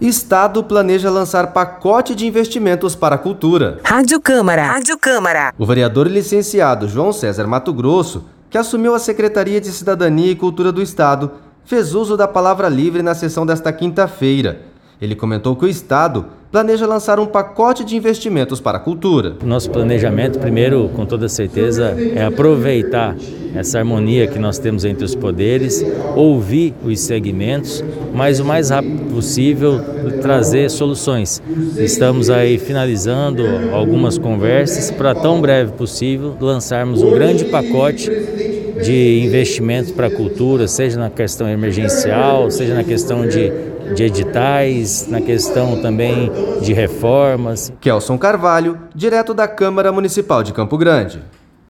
Estado planeja lançar pacote de investimentos para a cultura. Rádio Câmara. Rádio Câmara. O vereador licenciado João César Mato Grosso, que assumiu a Secretaria de Cidadania e Cultura do Estado, fez uso da palavra livre na sessão desta quinta-feira. Ele comentou que o Estado planeja lançar um pacote de investimentos para a cultura. Nosso planejamento, primeiro, com toda certeza, é aproveitar essa harmonia que nós temos entre os poderes, ouvir os segmentos, mas o mais rápido possível trazer soluções. Estamos aí finalizando algumas conversas para tão breve possível lançarmos um grande pacote de investimentos para a cultura, seja na questão emergencial, seja na questão de de editais, na questão também de reformas. Kelson Carvalho, direto da Câmara Municipal de Campo Grande.